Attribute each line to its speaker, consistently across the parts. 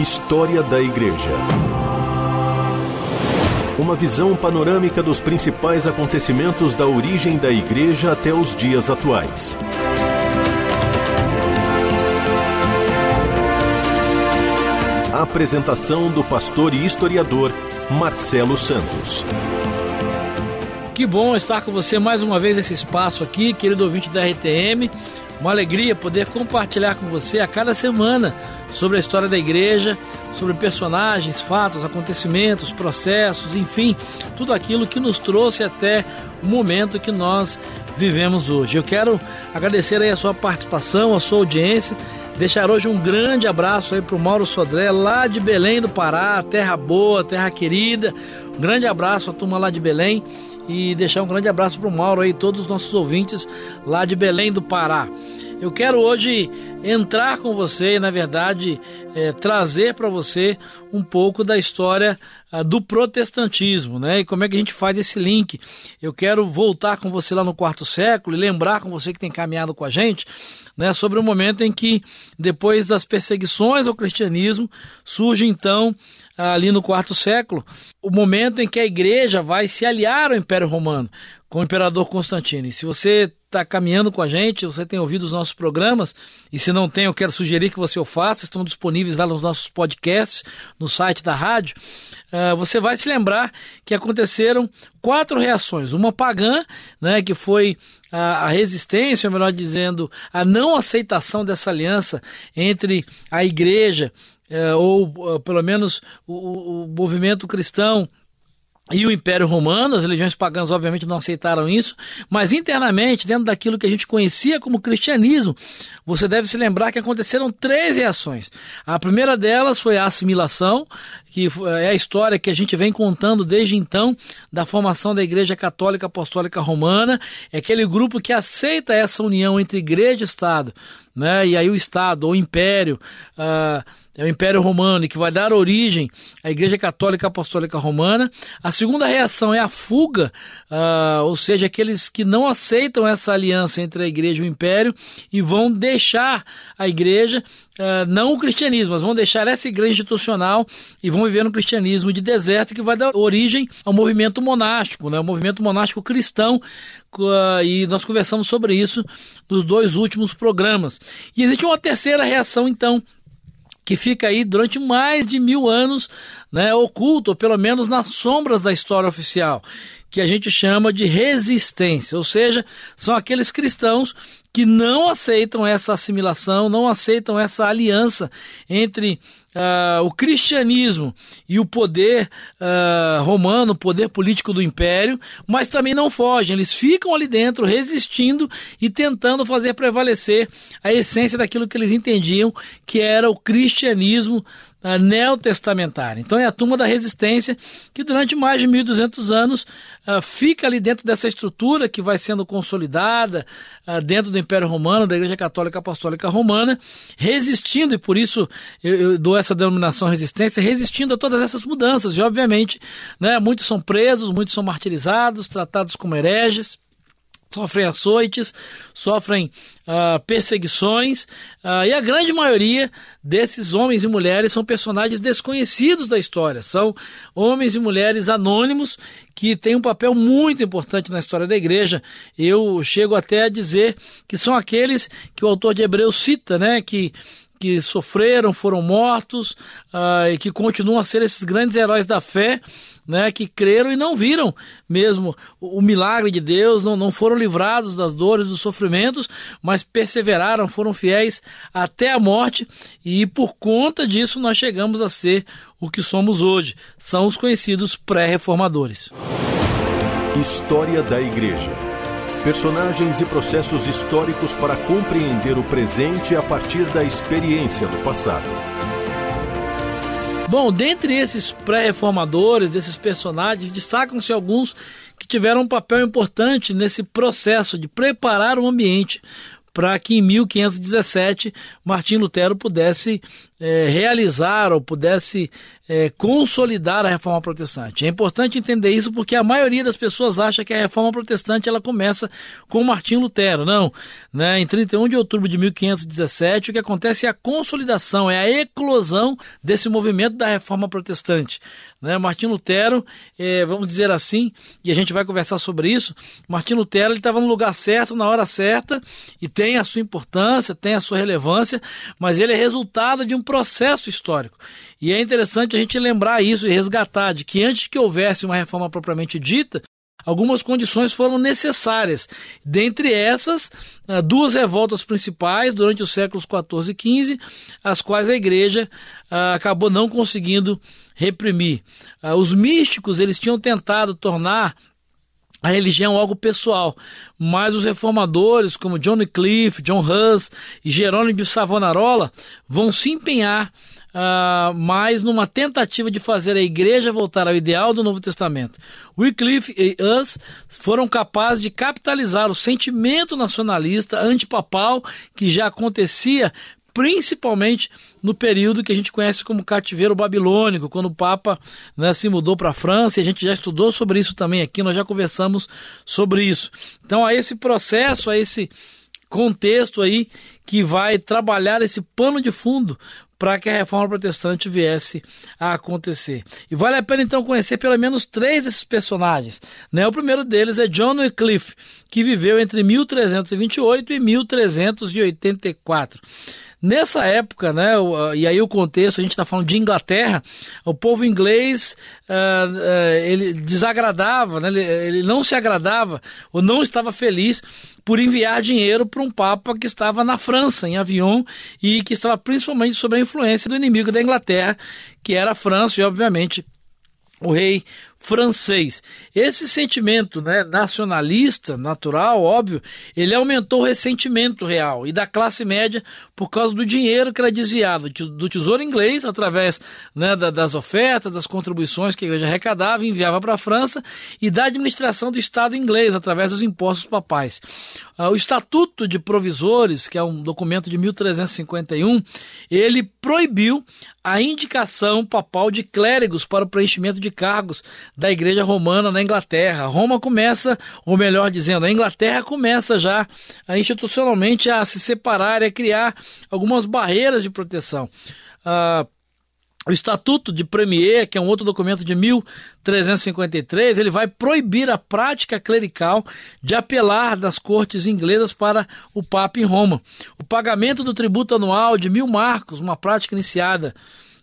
Speaker 1: História da Igreja. Uma visão panorâmica dos principais acontecimentos da origem da Igreja até os dias atuais. A apresentação do pastor e historiador Marcelo Santos.
Speaker 2: Que bom estar com você mais uma vez nesse espaço aqui, querido ouvinte da RTM. Uma alegria poder compartilhar com você a cada semana sobre a história da igreja, sobre personagens, fatos, acontecimentos, processos, enfim, tudo aquilo que nos trouxe até o momento que nós vivemos hoje. Eu quero agradecer aí a sua participação, a sua audiência, deixar hoje um grande abraço aí para o Mauro Sodré, lá de Belém do Pará, terra boa, terra querida. Um grande abraço à turma lá de Belém e deixar um grande abraço para o Mauro aí, todos os nossos ouvintes lá de Belém do Pará. Eu quero hoje entrar com você e, na verdade, é, trazer para você um pouco da história ah, do protestantismo, né? E como é que a gente faz esse link? Eu quero voltar com você lá no quarto século e lembrar com você que tem caminhado com a gente, né? Sobre o momento em que, depois das perseguições ao cristianismo, surge então ali no quarto século, o momento em que a igreja vai se aliar ao Império Romano com o imperador Constantino. E se você está caminhando com a gente, você tem ouvido os nossos programas, e se não tem, eu quero sugerir que você o faça, estão disponíveis lá nos nossos podcasts, no site da rádio. Uh, você vai se lembrar que aconteceram quatro reações. Uma pagã, né, que foi a, a resistência, ou melhor dizendo, a não aceitação dessa aliança entre a igreja, uh, ou uh, pelo menos o, o movimento cristão e o Império Romano, as legiões pagãs obviamente não aceitaram isso, mas internamente, dentro daquilo que a gente conhecia como cristianismo, você deve se lembrar que aconteceram três reações. A primeira delas foi a assimilação, que é a história que a gente vem contando desde então da formação da Igreja Católica Apostólica Romana, é aquele grupo que aceita essa união entre igreja e Estado, né? e aí o Estado, ou Império, uh, é o Império Romano, que vai dar origem à Igreja Católica Apostólica Romana. A segunda reação é a fuga, uh, ou seja, aqueles que não aceitam essa aliança entre a Igreja e o Império e vão deixar a Igreja, uh, não o cristianismo, mas vão deixar essa Igreja institucional e vão viver no cristianismo de deserto, que vai dar origem ao movimento monástico, né? o movimento monástico cristão, e nós conversamos sobre isso nos dois últimos programas. E existe uma terceira reação, então, que fica aí durante mais de mil anos né, oculto, ou pelo menos nas sombras da história oficial, que a gente chama de resistência, ou seja, são aqueles cristãos que não aceitam essa assimilação, não aceitam essa aliança entre uh, o cristianismo e o poder uh, romano, o poder político do império, mas também não fogem, eles ficam ali dentro resistindo e tentando fazer prevalecer a essência daquilo que eles entendiam que era o cristianismo neotestamentária. Então é a turma da resistência que durante mais de 1.200 anos uh, fica ali dentro dessa estrutura que vai sendo consolidada uh, dentro do Império Romano, da Igreja Católica Apostólica Romana, resistindo, e por isso eu, eu dou essa denominação resistência, resistindo a todas essas mudanças. E obviamente, né, muitos são presos, muitos são martirizados, tratados como hereges sofrem açoites, sofrem uh, perseguições, uh, e a grande maioria desses homens e mulheres são personagens desconhecidos da história, são homens e mulheres anônimos que têm um papel muito importante na história da igreja. Eu chego até a dizer que são aqueles que o autor de Hebreus cita, né, que que sofreram, foram mortos uh, e que continuam a ser esses grandes heróis da fé, né, que creram e não viram mesmo o, o milagre de Deus, não, não foram livrados das dores, dos sofrimentos, mas perseveraram, foram fiéis até a morte e por conta disso nós chegamos a ser o que somos hoje. São os conhecidos pré-reformadores.
Speaker 1: História da Igreja personagens e processos históricos para compreender o presente a partir da experiência do passado.
Speaker 2: Bom, dentre esses pré-reformadores, desses personagens, destacam-se alguns que tiveram um papel importante nesse processo de preparar o ambiente para que em 1517 Martim Lutero pudesse é, realizar ou pudesse é, consolidar a reforma protestante. É importante entender isso porque a maioria das pessoas acha que a reforma protestante ela começa com Martinho Lutero. Não, né? em 31 de outubro de 1517 o que acontece é a consolidação, é a eclosão desse movimento da reforma protestante. Né? Martinho Lutero, é, vamos dizer assim, e a gente vai conversar sobre isso, Martinho Lutero estava no lugar certo, na hora certa, e tem a sua importância, tem a sua relevância, mas ele é resultado de um processo histórico. E é interessante a gente lembrar isso e resgatar de que antes que houvesse uma reforma propriamente dita, Algumas condições foram necessárias. Dentre essas, ah, duas revoltas principais durante os séculos 14 e XV, as quais a igreja ah, acabou não conseguindo reprimir. Ah, os místicos eles tinham tentado tornar a religião algo pessoal, mas os reformadores como John Cliff, John Hus e Jerônimo de Savonarola vão se empenhar uh, mais numa tentativa de fazer a igreja voltar ao ideal do Novo Testamento. Wycliffe e Us foram capazes de capitalizar o sentimento nacionalista antipapal que já acontecia principalmente no período que a gente conhece como cativeiro babilônico, quando o Papa né, se mudou para a França, e a gente já estudou sobre isso também aqui, nós já conversamos sobre isso. Então, a esse processo, a esse contexto aí que vai trabalhar esse pano de fundo para que a reforma protestante viesse a acontecer. E vale a pena então conhecer pelo menos três desses personagens. Né? O primeiro deles é John Wycliffe, que viveu entre 1328 e 1384. Nessa época, né, e aí o contexto, a gente está falando de Inglaterra, o povo inglês uh, uh, ele desagradava, né, ele, não se agradava ou não estava feliz por enviar dinheiro para um papa que estava na França, em Avignon, e que estava principalmente sob a influência do inimigo da Inglaterra, que era a França, e obviamente o rei francês. Esse sentimento né, nacionalista, natural, óbvio, ele aumentou o ressentimento real e da classe média por causa do dinheiro que era desviado do tesouro inglês através né, das ofertas, das contribuições que a igreja arrecadava e enviava para a França e da administração do Estado inglês através dos impostos papais. Ah, o Estatuto de Provisores, que é um documento de 1351, ele proibiu a indicação papal de clérigos para o preenchimento de cargos da Igreja Romana na Inglaterra. Roma começa, ou melhor dizendo, a Inglaterra começa já a, institucionalmente a se separar e a criar algumas barreiras de proteção. Uh, o Estatuto de Premier, que é um outro documento de 1353, ele vai proibir a prática clerical de apelar das cortes inglesas para o Papa em Roma. O pagamento do tributo anual de mil marcos, uma prática iniciada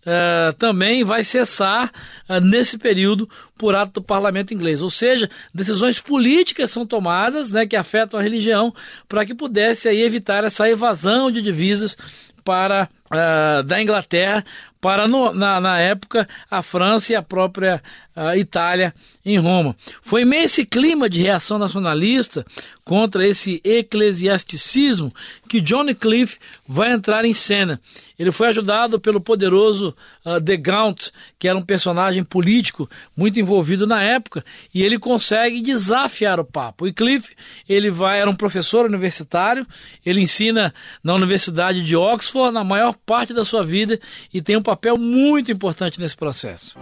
Speaker 2: Uh, também vai cessar uh, nesse período por ato do parlamento inglês. Ou seja, decisões políticas são tomadas né, que afetam a religião para que pudesse aí, evitar essa evasão de divisas para uh, da Inglaterra para no, na, na, época a França e a própria uh, Itália em Roma. Foi meio esse clima de reação nacionalista contra esse eclesiasticismo que John Cliff vai entrar em cena. Ele foi ajudado pelo poderoso uh, De Gaunt, que era um personagem político muito envolvido na época, e ele consegue desafiar o Papa. E Cliff, ele vai era um professor universitário, ele ensina na Universidade de Oxford na maior parte da sua vida e tem um papel muito importante nesse processo.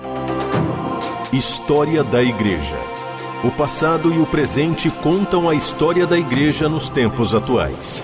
Speaker 1: História da Igreja. O passado e o presente contam a história da Igreja nos tempos atuais.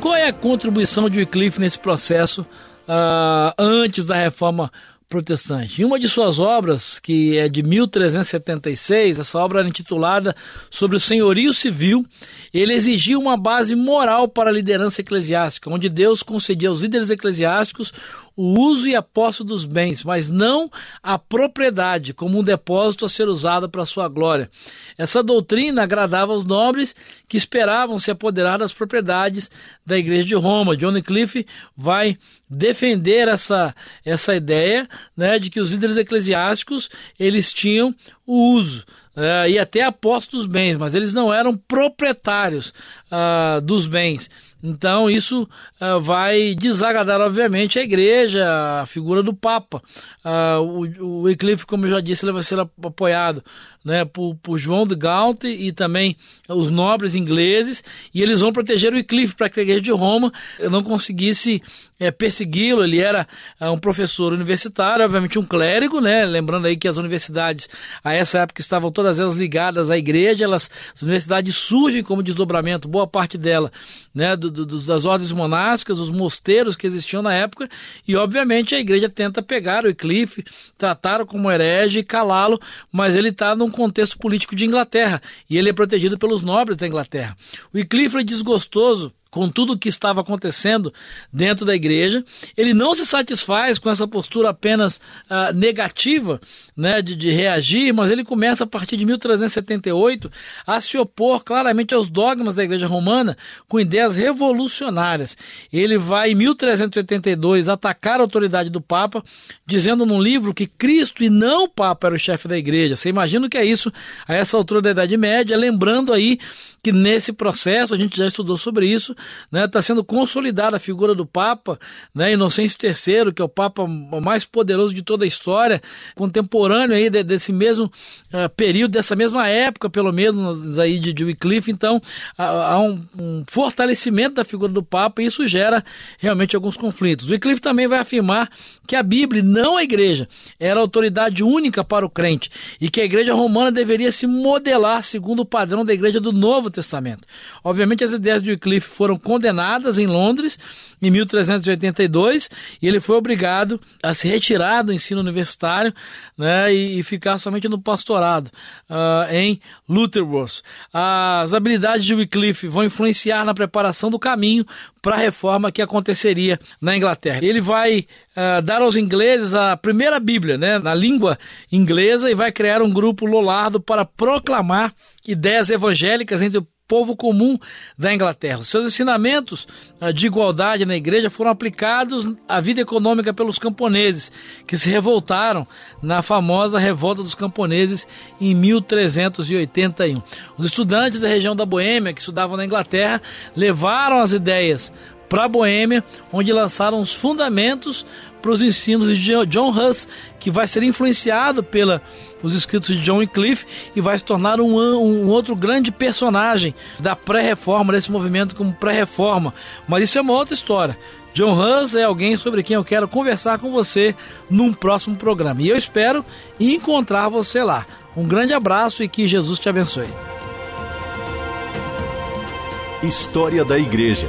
Speaker 2: Qual é a contribuição de Wycliffe nesse processo uh, antes da reforma protestante. Em uma de suas obras, que é de 1376, essa obra era intitulada Sobre o Senhorio Civil, ele exigia uma base moral para a liderança eclesiástica, onde Deus concedia aos líderes eclesiásticos o uso e a posse dos bens, mas não a propriedade como um depósito a ser usado para sua glória. Essa doutrina agradava aos nobres que esperavam se apoderar das propriedades da Igreja de Roma. John Cliff vai defender essa, essa ideia né, de que os líderes eclesiásticos eles tinham o uso uh, e até a posse dos bens, mas eles não eram proprietários uh, dos bens. Então isso uh, vai desagradar, obviamente, a igreja, a figura do Papa. Uh, o, o Wycliffe, como eu já disse, ele vai ser apoiado né, por, por, João de Gaunt e também os nobres ingleses, e eles vão proteger o Wycliffe para que a igreja de Roma não conseguisse é, persegui-lo. Ele era é, um professor universitário, obviamente um clérigo, né? Lembrando aí que as universidades a essa época estavam todas elas ligadas à igreja, elas, as universidades surgem como desdobramento, boa parte dela, né, do, do, das ordens monásticas, os mosteiros que existiam na época, e obviamente a igreja tenta pegar o Wycliffe, tratar-o como herege e calá-lo, mas ele está num contexto político de Inglaterra, e ele é protegido pelos nobres da Inglaterra. O Wycliffe é desgostoso com tudo o que estava acontecendo dentro da igreja. Ele não se satisfaz com essa postura apenas uh, negativa né, de, de, reagir, mas ele começa a partir de 1378 a se opor claramente aos dogmas da igreja romana com ideias revolucionárias. Ele vai em 1382 atacar a autoridade do Papa, dizendo num livro que Cristo e não o Papa era o chefe da igreja. Você imagina o que é isso a essa altura da Idade Média, lembrando aí que nesse processo, a gente já estudou sobre isso, né, tá sendo consolidada a figura do Papa, né, Inocêncio III, que é o Papa mais poderoso de toda a história, contemporâneo aí de, desse mesmo uh, período, dessa mesma época, pelo menos, aí de, de Wycliffe, então há, há um, um, fortalecimento da figura do Papa e isso gera realmente alguns conflitos. Wycliffe também vai afirmar que a Bíblia, não a igreja, era autoridade única para o crente e que a igreja romana deveria se modelar segundo o padrão da igreja do Novo Testamento. Obviamente, as ideias de Wycliffe foram condenadas em Londres em 1382 e ele foi obrigado a se retirar do ensino universitário né, e, ficar somente no pastorado uh, em Lutherworth. As habilidades de Wycliffe vão influenciar na preparação do caminho para a reforma que aconteceria na Inglaterra. Ele vai uh, dar aos ingleses a primeira Bíblia, né, na língua inglesa, e vai criar um grupo Lollardo para proclamar ideias evangélicas entre o povo comum da Inglaterra. Seus ensinamentos ah, de igualdade na igreja foram aplicados à vida econômica pelos camponeses, que se revoltaram na famosa Revolta dos Camponeses em 1381. Os estudantes da região da Boêmia, que estudavam na Inglaterra, levaram as ideias para a Boêmia, onde lançaram os fundamentos para os ensinos de John Huss, que vai ser influenciado pelos escritos de John Wycliffe e vai se tornar um, um outro grande personagem da pré-reforma, desse movimento como pré-reforma. Mas isso é uma outra história. John Huss é alguém sobre quem eu quero conversar com você num próximo programa. E eu espero encontrar você lá. Um grande abraço e que Jesus te abençoe.
Speaker 1: História da Igreja